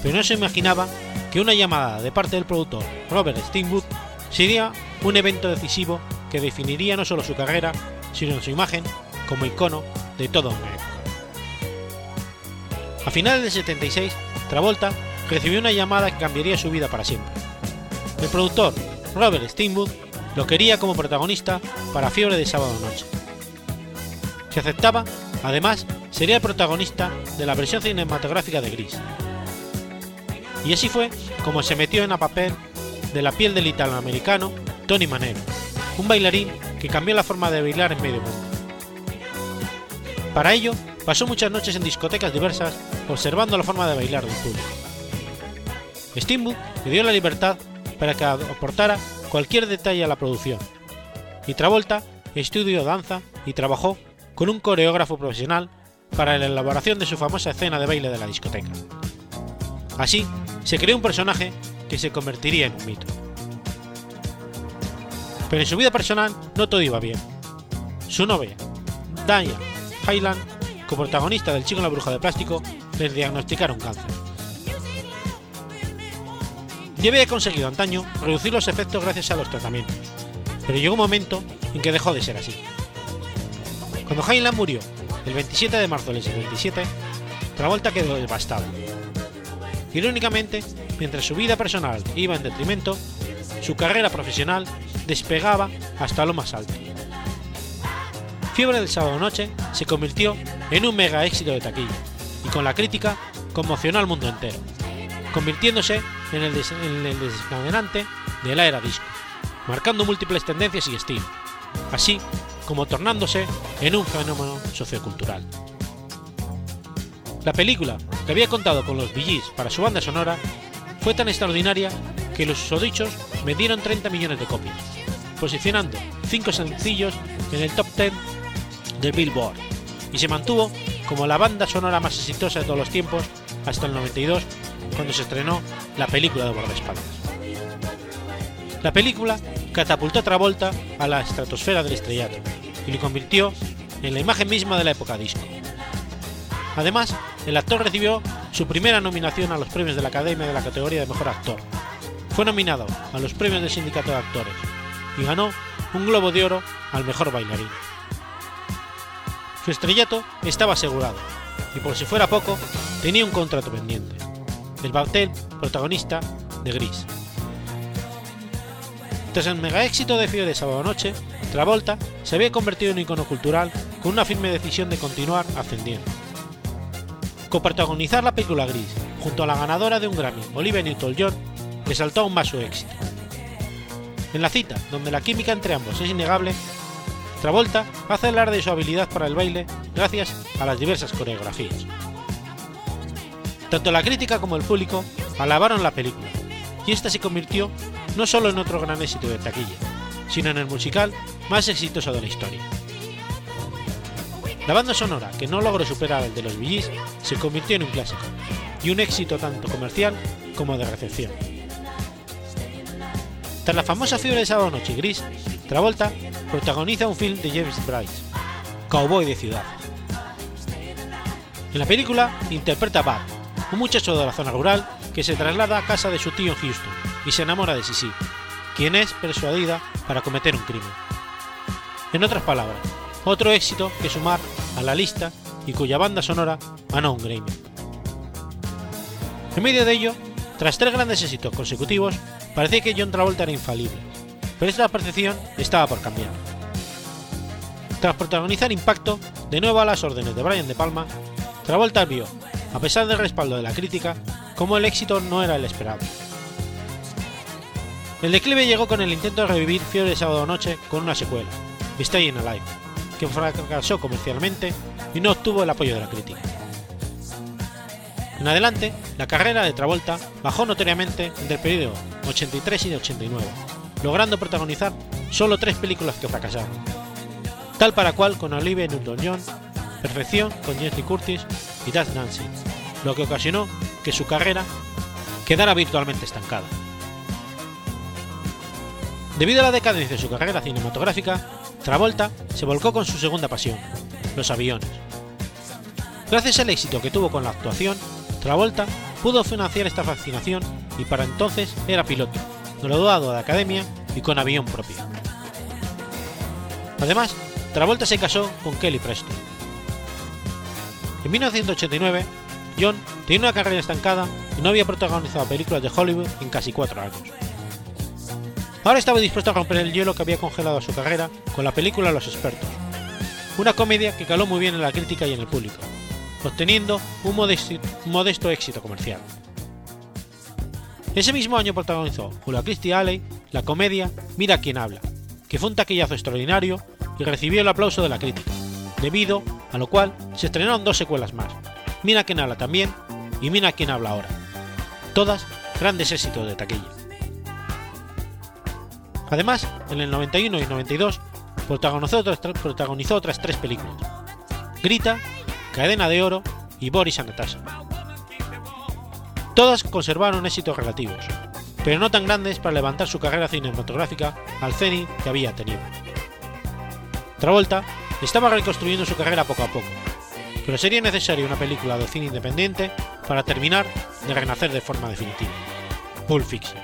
pero no se imaginaba que una llamada de parte del productor Robert Steinwood sería un evento decisivo que definiría no solo su carrera, sino su imagen como icono de todo un época. A finales del 76, Travolta recibió una llamada que cambiaría su vida para siempre. El productor Robert Steinwood lo quería como protagonista para Fiebre de Sábado Noche. Si aceptaba, además, sería el protagonista de la versión cinematográfica de Gris. Y así fue como se metió en el papel de la piel del italoamericano Tony Manero, un bailarín que cambió la forma de bailar en medio mundo. Para ello, pasó muchas noches en discotecas diversas observando la forma de bailar del público. Steamboat le dio la libertad para que aportara cualquier detalle a la producción, y Travolta estudió danza y trabajó con un coreógrafo profesional para la elaboración de su famosa escena de baile de la discoteca. Así, se creó un personaje que se convertiría en un mito. Pero en su vida personal no todo iba bien. Su novia, Diane Highland, coprotagonista del Chico en la Bruja de Plástico, le diagnosticaron cáncer. Ya había conseguido antaño reducir los efectos gracias a los tratamientos, pero llegó un momento en que dejó de ser así. Cuando Highland murió el 27 de marzo del 77, Travolta quedó devastado. Irónicamente, mientras su vida personal iba en detrimento, su carrera profesional despegaba hasta lo más alto. Fiebre del sábado noche se convirtió en un mega éxito de taquilla y con la crítica conmocionó al mundo entero, convirtiéndose en el, des en el desencadenante de la era disco, marcando múltiples tendencias y estilos, así como tornándose en un fenómeno sociocultural. La película, que había contado con los Bee para su banda sonora, fue tan extraordinaria que los susodichos vendieron 30 millones de copias, posicionando 5 sencillos en el top 10 de Billboard, y se mantuvo como la banda sonora más exitosa de todos los tiempos hasta el 92, cuando se estrenó la película de guardaespaldas. La película catapultó a Travolta a la estratosfera del estrellato y le convirtió en la imagen misma de la época disco. Además, el actor recibió su primera nominación a los premios de la Academia de la categoría de Mejor Actor. Fue nominado a los premios del Sindicato de Actores y ganó un Globo de Oro al Mejor Bailarín. Su estrellato estaba asegurado y por si fuera poco, tenía un contrato pendiente, el papel protagonista de Gris. Tras el mega éxito de Fío de Sábado Noche, Travolta se había convertido en un icono cultural con una firme decisión de continuar ascendiendo. Coprotagonizar la película Gris junto a la ganadora de un Grammy, Olivia Newton-John, le saltó aún más su éxito. En la cita, donde la química entre ambos es innegable, Travolta hace hablar de su habilidad para el baile gracias a las diversas coreografías. Tanto la crítica como el público alabaron la película, y esta se convirtió no solo en otro gran éxito de taquilla, sino en el musical más exitoso de la historia. La banda sonora, que no logró superar el de los Billys, se convirtió en un clásico, y un éxito tanto comercial como de recepción. Tras la famosa fiebre de sábado noche gris, Travolta protagoniza un film de James Bryce, Cowboy de ciudad. En la película interpreta a Bud, un muchacho de la zona rural que se traslada a casa de su tío Houston y se enamora de Sissy, quien es persuadida para cometer un crimen. En otras palabras, otro éxito que sumar a la lista y cuya banda sonora ganó un Grammy. En medio de ello, tras tres grandes éxitos consecutivos, parecía que John Travolta era infalible, pero esta percepción estaba por cambiar. Tras protagonizar Impacto, de nuevo a las órdenes de Brian De Palma, Travolta vio, a pesar del respaldo de la crítica, como el éxito no era el esperado. El declive llegó con el intento de revivir Fiebre de Sábado Noche con una secuela, Staying Alive, que fracasó comercialmente y no obtuvo el apoyo de la crítica. En adelante, la carrera de Travolta bajó notoriamente entre el periodo 83 y 89, logrando protagonizar solo tres películas que fracasaron. Tal para cual con Olivia Newton-John, Perfección con Jesse Curtis y That's Nancy, lo que ocasionó que su carrera quedara virtualmente estancada. Debido a la decadencia de su carrera cinematográfica, Travolta se volcó con su segunda pasión, los aviones. Gracias al éxito que tuvo con la actuación, Travolta pudo financiar esta fascinación y para entonces era piloto, graduado de academia y con avión propio. Además, Travolta se casó con Kelly Preston. En 1989, John tenía una carrera estancada y no había protagonizado películas de Hollywood en casi cuatro años. Ahora estaba dispuesto a romper el hielo que había congelado su carrera con la película Los Expertos, una comedia que caló muy bien en la crítica y en el público, obteniendo un modesto, éxito comercial. Ese mismo año protagonizó junto a Christy Alley la comedia Mira quién habla, que fue un taquillazo extraordinario y recibió el aplauso de la crítica, debido a lo cual se estrenaron dos secuelas más, Mira quién habla también y Mira quién habla ahora, todas grandes éxitos de taquilla. Además, en el 91 y 92 protagonizó otras, protagonizó otras tres películas: Grita, Cadena de Oro y Boris and. Todas conservaron éxitos relativos, pero no tan grandes para levantar su carrera cinematográfica al cenit que había tenido. Travolta estaba reconstruyendo su carrera poco a poco, pero sería necesaria una película de cine independiente para terminar de renacer de forma definitiva. Pulp Fiction.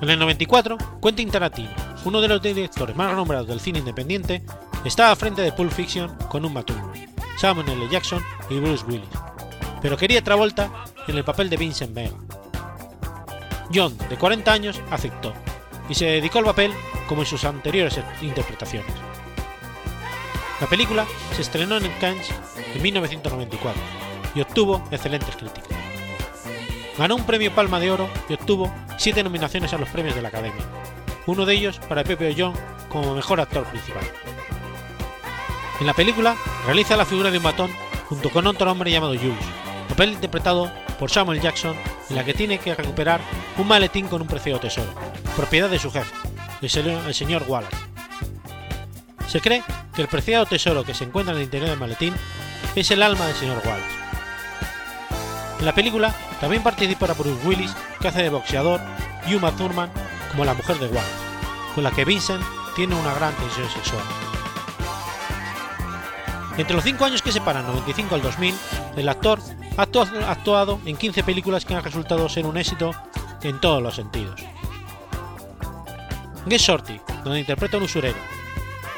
En el 94, Quentin Tarantino, uno de los directores más renombrados del cine independiente, estaba frente de Pulp Fiction con un Matum, Samuel L. Jackson y Bruce Willis, pero quería Travolta en el papel de Vincent Vega. John, de 40 años, aceptó y se dedicó al papel como en sus anteriores interpretaciones. La película se estrenó en Cannes en 1994 y obtuvo excelentes críticas. Ganó un premio Palma de Oro y obtuvo siete nominaciones a los premios de la Academia, uno de ellos para Pepe John como mejor actor principal. En la película realiza la figura de un matón junto con otro hombre llamado Jules, papel interpretado por Samuel Jackson en la que tiene que recuperar un maletín con un preciado tesoro, propiedad de su jefe, el señor Wallace. Se cree que el preciado tesoro que se encuentra en el interior del maletín es el alma del señor Wallace. En la película también participa Bruce Willis, que hace de boxeador, y Uma Thurman como la mujer de Wallace, con la que Vincent tiene una gran tensión sexual. Entre los 5 años que separan 95 al 2000, el actor ha actuado en 15 películas que han resultado ser un éxito en todos los sentidos. Get Shorty, donde interpreta un usurero,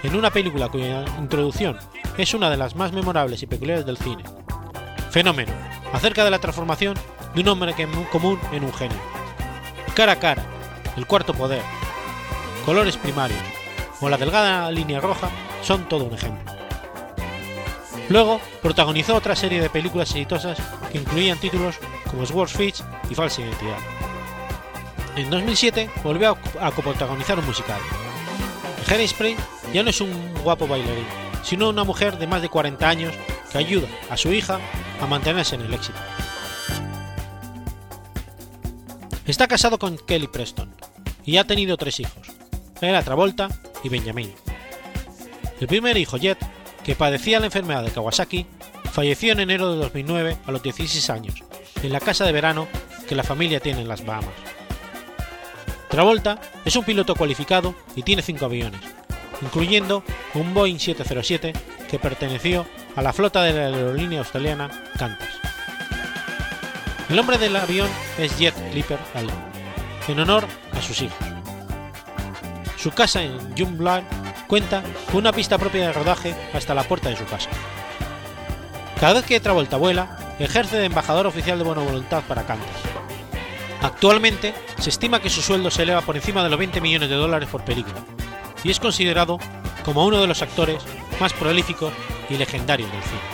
en una película cuya introducción es una de las más memorables y peculiares del cine. Fenómeno, acerca de la transformación de un hombre común en un genio. Cara a cara, el cuarto poder, colores primarios o la delgada línea roja son todo un ejemplo. Luego protagonizó otra serie de películas exitosas que incluían títulos como Swordfish y Falsa Identidad. En 2007 volvió a coprotagonizar un musical. Spray ya no es un guapo bailarín, sino una mujer de más de 40 años que ayuda a su hija a mantenerse en el éxito. Está casado con Kelly Preston y ha tenido tres hijos, Ella Travolta y Benjamin. El primer hijo, Jet, que padecía la enfermedad de Kawasaki, falleció en enero de 2009 a los 16 años, en la casa de verano que la familia tiene en las Bahamas. Travolta es un piloto cualificado y tiene cinco aviones, incluyendo un Boeing 707 que perteneció a la flota de la aerolínea australiana Qantas. El nombre del avión es Jet Clipper Allen, en honor a sus hijos. Su casa en Jungblair cuenta con una pista propia de rodaje hasta la puerta de su casa. Cada vez que Travolta vuela, ejerce de embajador oficial de buena voluntad para Qantas. Actualmente se estima que su sueldo se eleva por encima de los 20 millones de dólares por película, y es considerado como uno de los actores más prolíficos y legendarios del cine.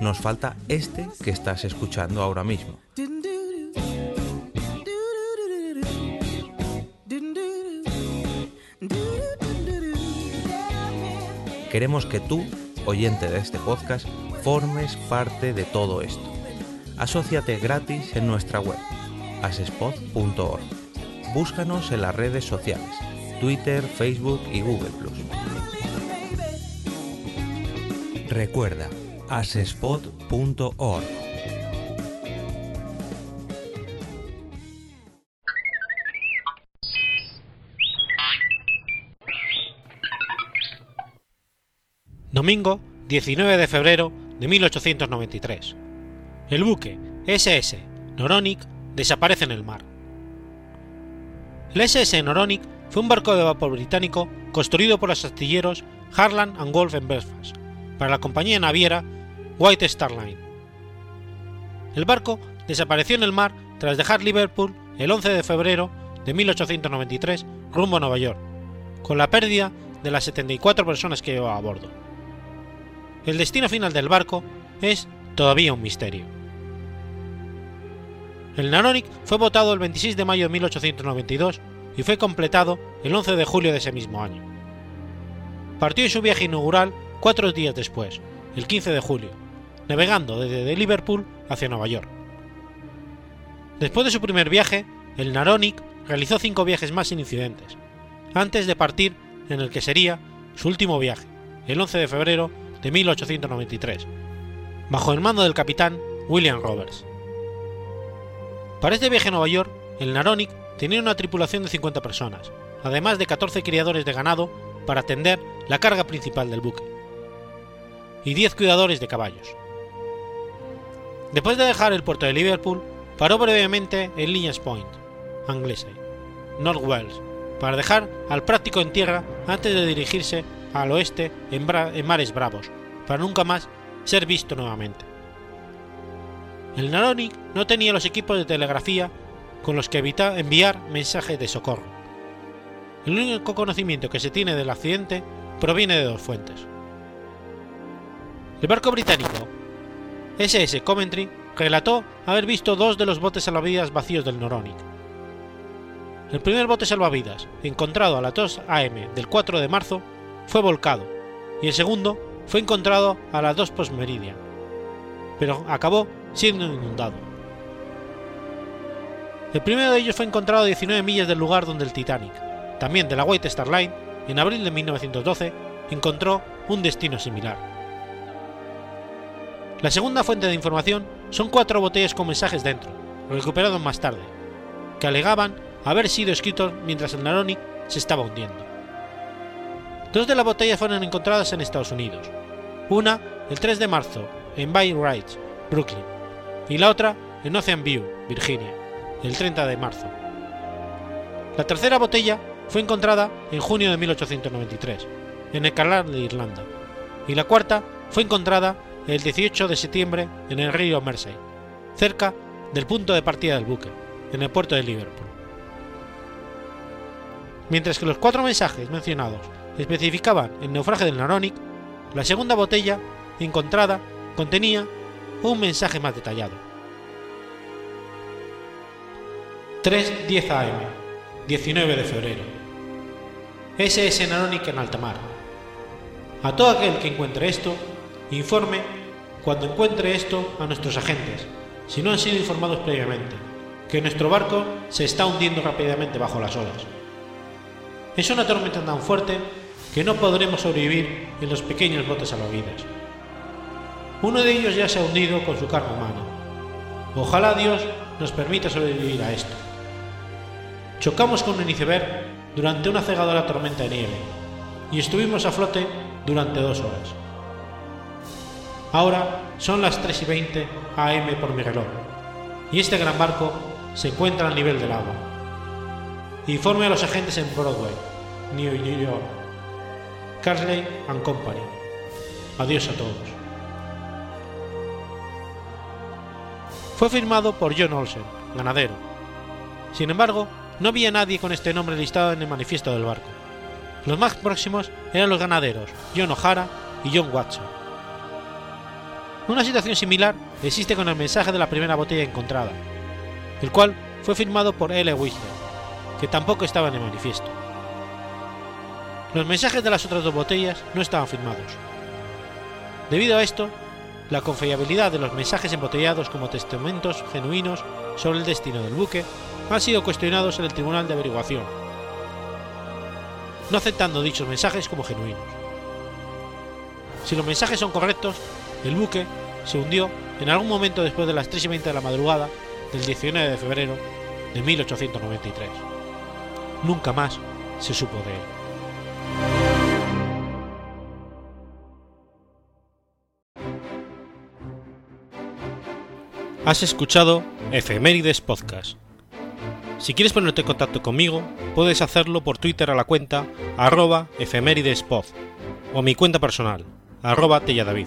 Nos falta este que estás escuchando ahora mismo. Queremos que tú, oyente de este podcast, formes parte de todo esto. Asociate gratis en nuestra web, asespod.org. Búscanos en las redes sociales, Twitter, Facebook y Google ⁇ Recuerda, asespot.org.
Domingo 19 de febrero de 1893. El buque SS Noronic desaparece en el mar. El SS Noronic fue un barco de vapor británico construido por los astilleros Harland and Wolff en Belfast para la compañía naviera White Star Line. El barco desapareció en el mar tras dejar Liverpool el 11 de febrero de 1893 rumbo a Nueva York, con la pérdida de las 74 personas que llevaba a bordo. El destino final del barco es todavía un misterio. El Naronic fue votado el 26 de mayo de 1892 y fue completado el 11 de julio de ese mismo año. Partió en su viaje inaugural cuatro días después, el 15 de julio, navegando desde Liverpool hacia Nueva York. Después de su primer viaje, el Naronic realizó cinco viajes más sin incidentes, antes de partir en el que sería su último viaje, el 11 de febrero de 1893, bajo el mando del capitán William Roberts. Para este viaje a Nueva York, el Naronic tenía una tripulación de 50 personas, además de 14 criadores de ganado para atender la carga principal del buque, y 10 cuidadores de caballos. Después de dejar el puerto de Liverpool, paró brevemente en Liñas Point, Anglesey, North Wales, para dejar al práctico en tierra antes de dirigirse al oeste en, en mares bravos, para nunca más ser visto nuevamente. El Naronic no tenía los equipos de telegrafía con los que evita enviar mensajes de socorro. El único conocimiento que se tiene del accidente proviene de dos fuentes. El barco británico SS Coventry relató haber visto dos de los botes salvavidas vacíos del Noronic. El primer bote salvavidas, encontrado a las 2 am del 4 de marzo, fue volcado, y el segundo fue encontrado a las 2 post meridian, pero acabó siendo inundado. El primero de ellos fue encontrado a 19 millas del lugar donde el Titanic, también de la White Star Line, en abril de 1912, encontró un destino similar. La segunda fuente de información son cuatro botellas con mensajes dentro, recuperados más tarde, que alegaban haber sido escritos mientras el Naronic se estaba hundiendo. Dos de las botellas fueron encontradas en Estados Unidos, una el 3 de marzo en Ridge, Brooklyn, y la otra en Ocean View, Virginia, el 30 de marzo. La tercera botella fue encontrada en junio de 1893, en el canal de Irlanda, y la cuarta fue encontrada el 18 de septiembre en el río Mersey, cerca del punto de partida del buque, en el puerto de Liverpool. Mientras que los cuatro mensajes mencionados especificaban el naufragio del Naronic, la segunda botella encontrada contenía un mensaje más detallado. 3.10 am, 19 de febrero. SS Naronic en alta mar. A todo aquel que encuentre esto, informe cuando encuentre esto a nuestros agentes, si no han sido informados previamente, que nuestro barco se está hundiendo rápidamente bajo las olas. Es una tormenta tan fuerte que no podremos sobrevivir en los pequeños botes salvavidas. Uno de ellos ya se ha hundido con su carga humana. Ojalá Dios nos permita sobrevivir a esto. Chocamos con un iceberg durante una cegadora tormenta de nieve y estuvimos a flote durante dos horas. Ahora son las 3 y 20 am por mi reloj y este gran barco se encuentra al nivel del agua. Informe a los agentes en Broadway, New York. Carsley and Company. Adiós a todos. Fue firmado por John Olsen, ganadero. Sin embargo, no había nadie con este nombre listado en el manifiesto del barco. Los más próximos eran los ganaderos John O'Hara y John Watson. Una situación similar existe con el mensaje de la primera botella encontrada, el cual fue firmado por L. Whistler, que tampoco estaba en el manifiesto. Los mensajes de las otras dos botellas no estaban firmados. Debido a esto, la confiabilidad de los mensajes embotellados como testamentos genuinos sobre el destino del buque han sido cuestionados en el Tribunal de Averiguación, no aceptando dichos mensajes como genuinos. Si los mensajes son correctos, el buque se hundió en algún momento después de las 3 y 20 de la madrugada del 19 de febrero de 1893. Nunca más se supo de él. Has escuchado Efemérides Podcast. Si quieres ponerte en contacto conmigo, puedes hacerlo por Twitter a la cuenta arroba efeméridespod o mi cuenta personal, arroba telladavid